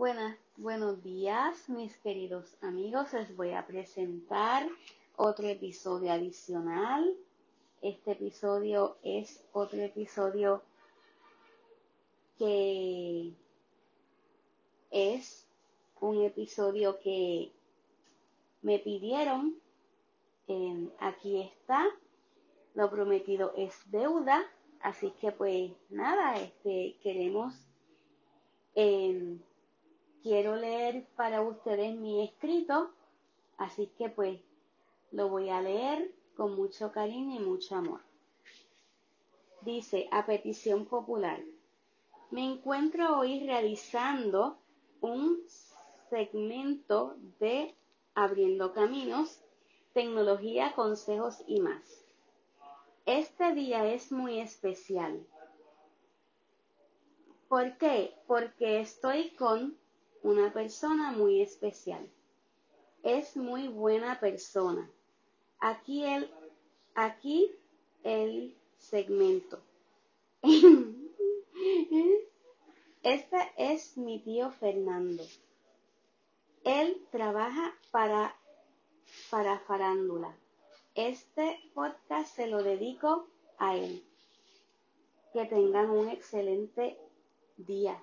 Buenas, buenos días, mis queridos amigos. Les voy a presentar otro episodio adicional. Este episodio es otro episodio que es un episodio que me pidieron. aquí está. Lo prometido es deuda. Así que pues nada, este queremos quiero leer para ustedes mi escrito, así que pues lo voy a leer con mucho cariño y mucho amor. Dice, a petición popular, me encuentro hoy realizando un segmento de Abriendo Caminos, tecnología, consejos y más. Este día es muy especial. ¿Por qué? Porque estoy con una persona muy especial. Es muy buena persona. Aquí el, aquí el segmento. Este es mi tío Fernando. Él trabaja para, para Farándula. Este podcast se lo dedico a él. Que tengan un excelente día.